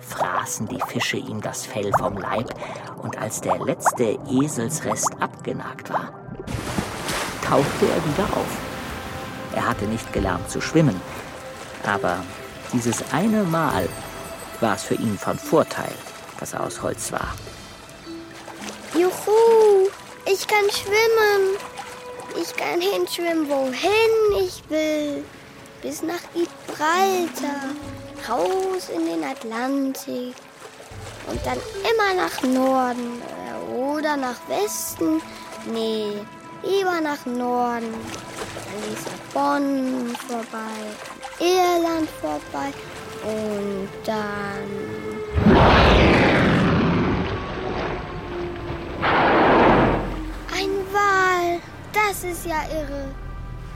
fraßen die Fische ihm das Fell vom Leib, und als der letzte Eselsrest abgenagt war, tauchte er wieder auf. Er hatte nicht gelernt zu schwimmen, aber dieses eine Mal war es für ihn von Vorteil, dass er aus Holz war. Juhu, ich kann schwimmen. Ich kann hinschwimmen, wohin ich will. Bis nach Gibraltar, raus in den Atlantik. Und dann immer nach Norden äh, oder nach Westen. Nee, lieber nach Norden. An Lissabon vorbei, an Irland vorbei und dann. Ein Wal. Das ist ja irre.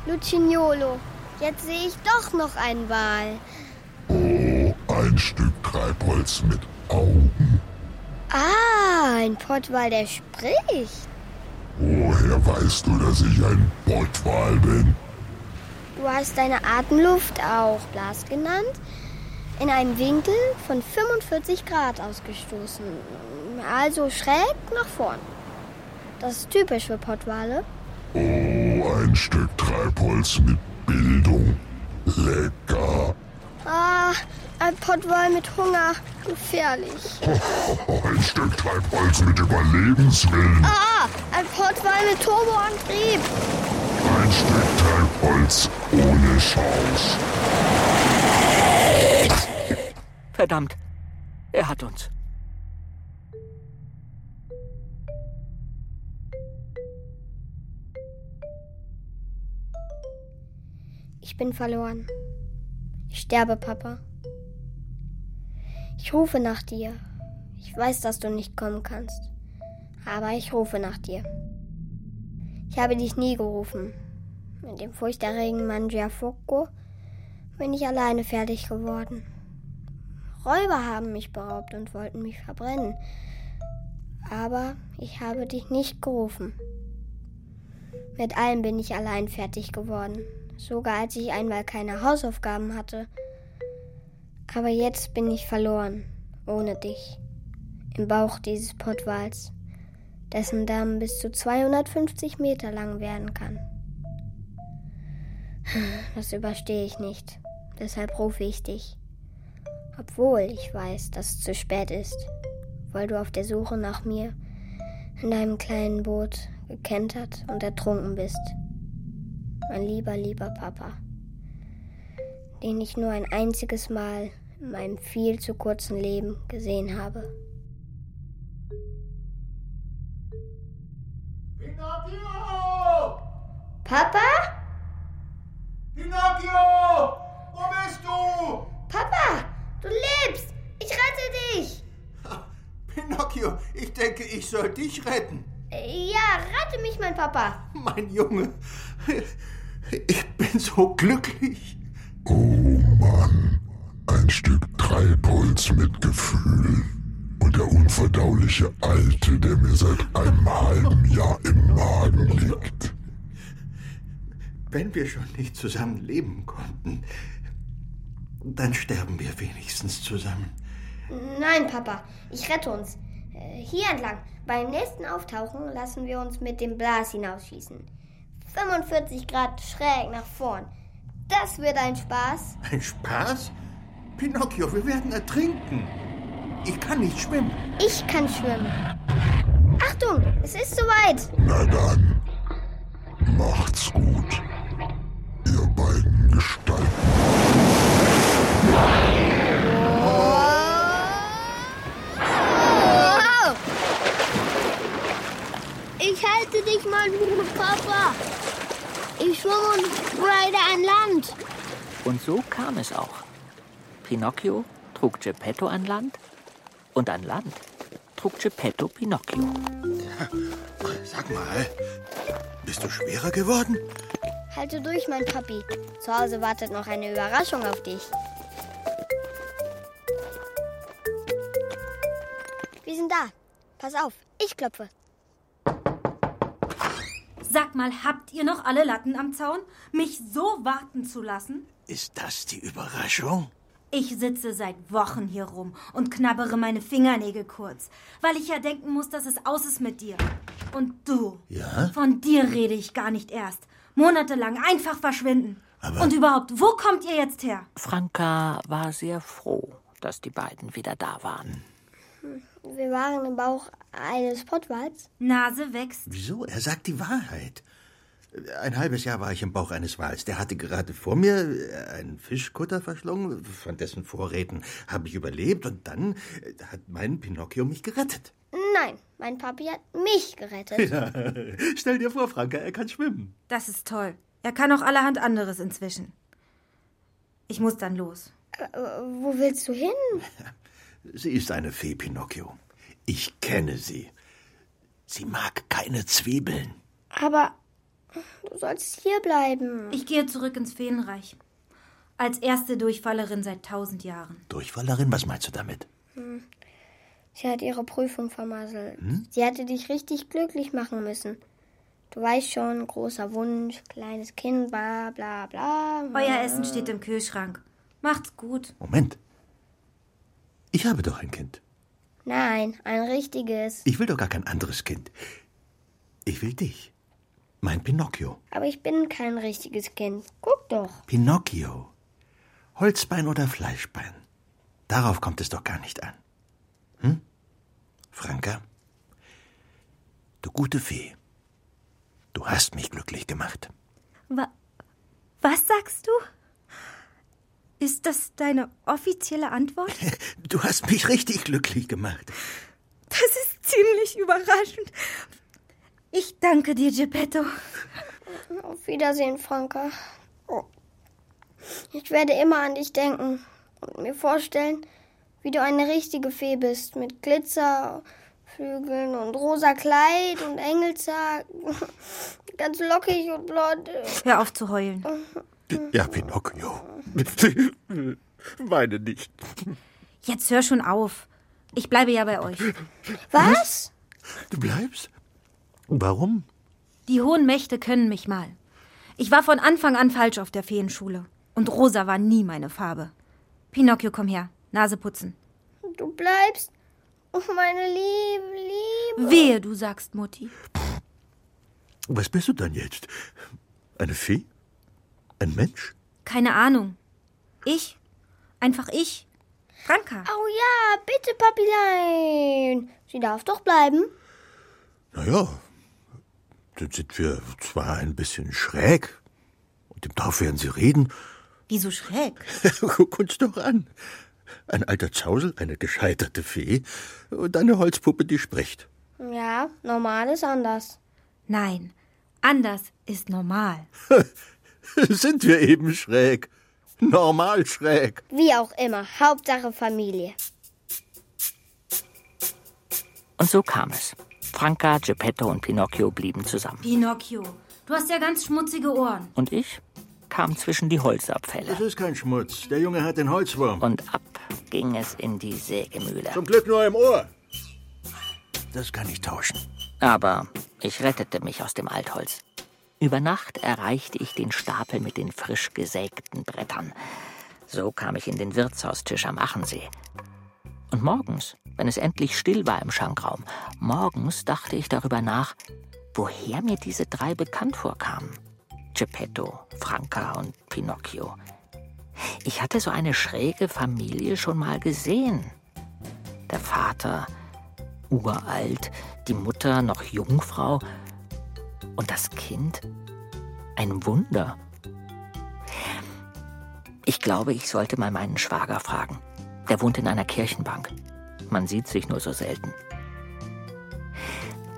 Lucignolo. Jetzt sehe ich doch noch einen Wal. Oh, ein Stück Treibholz mit Augen. Ah, ein Pottwal, der spricht. Woher weißt du, dass ich ein Pottwal bin? Du hast deine Atemluft auch Blas genannt, in einem Winkel von 45 Grad ausgestoßen. Also schräg nach vorn. Das ist typisch für Pottwale. Oh, ein Stück Treibholz mit Bildung. Lecker. Ah, ein Pottwal mit Hunger. Gefährlich. [laughs] Ein Stück Treibholz mit Überlebenswillen. Ah, ein Pottwal mit Turboantrieb. Ein Stück Treibholz ohne Chance. Verdammt, er hat uns. Ich bin verloren. Ich sterbe, Papa. Ich rufe nach dir. Ich weiß, dass du nicht kommen kannst. Aber ich rufe nach dir. Ich habe dich nie gerufen. Mit dem furchterregenden Mangiafoco bin ich alleine fertig geworden. Räuber haben mich beraubt und wollten mich verbrennen. Aber ich habe dich nicht gerufen. Mit allem bin ich allein fertig geworden, sogar als ich einmal keine Hausaufgaben hatte. Aber jetzt bin ich verloren, ohne dich, im Bauch dieses Pottwals, dessen Damm bis zu 250 Meter lang werden kann. Das überstehe ich nicht, deshalb rufe ich dich, obwohl ich weiß, dass es zu spät ist, weil du auf der Suche nach mir in deinem kleinen Boot gekentert und ertrunken bist. Mein lieber, lieber Papa, den ich nur ein einziges Mal in meinem viel zu kurzen Leben gesehen habe. Pinocchio! Papa? Pinocchio! Wo bist du? Papa, du lebst! Ich rette dich! Pinocchio, ich denke, ich soll dich retten. Ja, rette mich, mein Papa. Mein Junge, [laughs] ich bin so glücklich. Oh Mann, ein Stück Treibholz mit Gefühl. Und der unverdauliche Alte, der mir seit einem halben Jahr im Magen liegt. Wenn wir schon nicht zusammen leben konnten, dann sterben wir wenigstens zusammen. Nein, Papa, ich rette uns. Äh, Hier entlang. Beim nächsten Auftauchen lassen wir uns mit dem Blas hinausschießen. 45 Grad schräg nach vorn. Das wird ein Spaß. Ein Spaß? Pinocchio, wir werden ertrinken. Ich kann nicht schwimmen. Ich kann schwimmen. Achtung, es ist soweit. Na dann, macht's gut, ihr beiden Gestalten. Wow. Ich halte dich mal, Papa. Und reite an Land. Und so kam es auch. Pinocchio trug Geppetto an Land und an Land trug Geppetto Pinocchio. Sag mal, bist du schwerer geworden? Halte durch, mein Papi. Zu Hause wartet noch eine Überraschung auf dich. Wir sind da. Pass auf, ich klopfe. Sag mal, habt ihr noch alle Latten am Zaun? Mich so warten zu lassen? Ist das die Überraschung? Ich sitze seit Wochen hier rum und knabbere meine Fingernägel kurz, weil ich ja denken muss, dass es aus ist mit dir. Und du? Ja? Von dir rede ich gar nicht erst. Monatelang einfach verschwinden. Aber- Und überhaupt, wo kommt ihr jetzt her? Franka war sehr froh, dass die beiden wieder da waren. Wir waren im Bauch eines Pottwals. Nase wächst. Wieso? Er sagt die Wahrheit. Ein halbes Jahr war ich im Bauch eines Wals. Der hatte gerade vor mir äh, einen Fischkutter verschlungen. Von dessen Vorräten habe ich überlebt. Und dann äh, hat mein Pinocchio mich gerettet. Nein, mein Papi hat mich gerettet. [laughs] Ja. Stell dir vor, Franka, er kann schwimmen. Das ist toll. Er kann auch allerhand anderes inzwischen. Ich muss dann los. Äh, wo willst du hin? [laughs] Sie ist eine Fee, Pinocchio. Ich kenne sie. Sie mag keine Zwiebeln. Aber du sollst hier bleiben. Ich gehe zurück ins Feenreich. Als erste Durchfallerin seit tausend Jahren. Durchfallerin, was meinst du damit? Hm. Sie hat ihre Prüfung vermasselt. Hm? Sie hätte dich richtig glücklich machen müssen. Du weißt schon, großer Wunsch, kleines Kind, bla bla bla. Euer Essen steht im Kühlschrank. Macht's gut. Moment. Ich habe doch ein Kind. Nein, ein richtiges. Ich will doch gar kein anderes Kind. Ich will dich. Mein Pinocchio. Aber ich bin kein richtiges Kind. Guck doch. Pinocchio. Holzbein oder Fleischbein? Darauf kommt es doch gar nicht an. Hm? Franka? Du gute Fee. Du hast mich glücklich gemacht. Wa was sagst du? Ist das deine offizielle Antwort? [laughs] Du hast mich richtig glücklich gemacht. Das ist ziemlich überraschend. Ich danke dir, Geppetto. Auf Wiedersehen, Franka. Ich werde immer an dich denken und mir vorstellen, wie du eine richtige Fee bist, mit Glitzerflügeln und rosa Kleid und Engelshaar. [laughs] Ganz lockig und blond. Hör auf zu heulen. Ja, Pinocchio. [laughs] Weine nicht. Jetzt hör schon auf. Ich bleibe ja bei euch. Was? Du bleibst? Warum? Die hohen Mächte können mich mal. Ich war von Anfang an falsch auf der Feenschule. Und rosa war nie meine Farbe. Pinocchio, komm her. Nase putzen. Du bleibst. Oh, meine liebe, liebe. Wehe, du sagst Mutti. Was bist du dann jetzt? Eine Fee? Ein Mensch? Keine Ahnung. Ich? Einfach ich. Franka. Oh ja, bitte, Papilein. Sie darf doch bleiben. Naja, dann sind wir zwar ein bisschen schräg. Und im Dorf werden sie reden. Wieso schräg? [laughs] Guck uns doch an. Ein alter Zausel, eine gescheiterte Fee und eine Holzpuppe, die spricht. Ja, normal ist anders. Nein, anders ist normal. [laughs] [laughs] sind wir eben schräg. Normal schräg. Wie auch immer, Hauptsache Familie. Und so kam es. Franka, Geppetto und Pinocchio blieben zusammen. Pinocchio, du hast ja ganz schmutzige Ohren. Und ich kam zwischen die Holzabfälle. Das ist kein Schmutz. Der Junge hat den Holzwurm. Und ab ging es in die Sägemühle. Zum Glück nur im Ohr. Das kann ich tauschen. Aber ich rettete mich aus dem Altholz. Über Nacht erreichte ich den Stapel mit den frisch gesägten Brettern. So kam ich in den Wirtshaustisch am Achensee. Und morgens, wenn es endlich still war im Schankraum, morgens dachte ich darüber nach, woher mir diese drei bekannt vorkamen. Geppetto, Franka und Pinocchio. Ich hatte so eine schräge Familie schon mal gesehen. Der Vater uralt, die Mutter noch Jungfrau und das Kind ein Wunder. Ich glaube, ich sollte mal meinen Schwager fragen. Der wohnt in einer Kirchenbank. Man sieht sich nur so selten.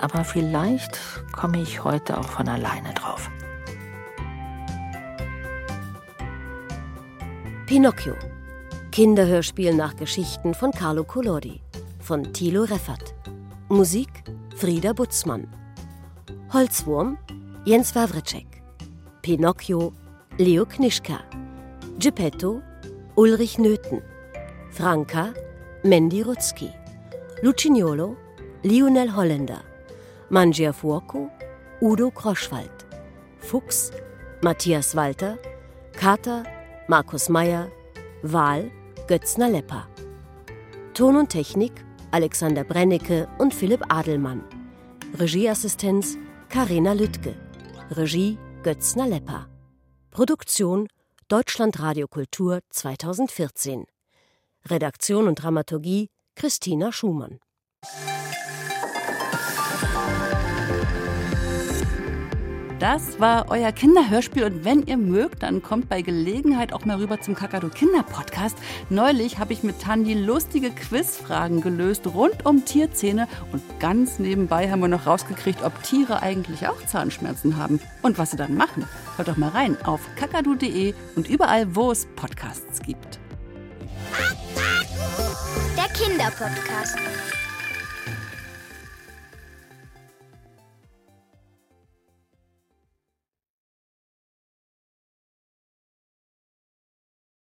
Aber vielleicht komme ich heute auch von alleine drauf. Pinocchio. Kinderhörspiel nach Geschichten von Carlo Collodi. Von Thilo Reffert. Musik Frieda Butzmann. Holzwurm Jens Wawritschek. Pinocchio Leo Knischka. Geppetto Ulrich Nöthen. Franka Mandy Rutzki. Lucignolo Lionel Holländer. Mangiafuoco Udo Kroschwald. Fuchs Matthias Walter. Kater Markus Meyer, Wahl Götzner Lepper. Ton und Technik Alexander Brennecke und Philipp Adelmann. Regieassistenz Karina Lüttke. Regie Götzner Lepper. Produktion Deutschlandradio Kultur 2014. Redaktion und Dramaturgie Christina Schumann. Das war euer Kinderhörspiel und wenn ihr mögt, dann kommt bei Gelegenheit auch mal rüber zum Kakadu Kinder Podcast. Neulich habe ich mit Tandi lustige Quizfragen gelöst rund um Tierzähne und ganz nebenbei haben wir noch rausgekriegt, ob Tiere eigentlich auch Zahnschmerzen haben und was sie dann machen. Hört doch mal rein auf kakadu.de und überall, wo es Podcasts gibt. Der Kinderpodcast.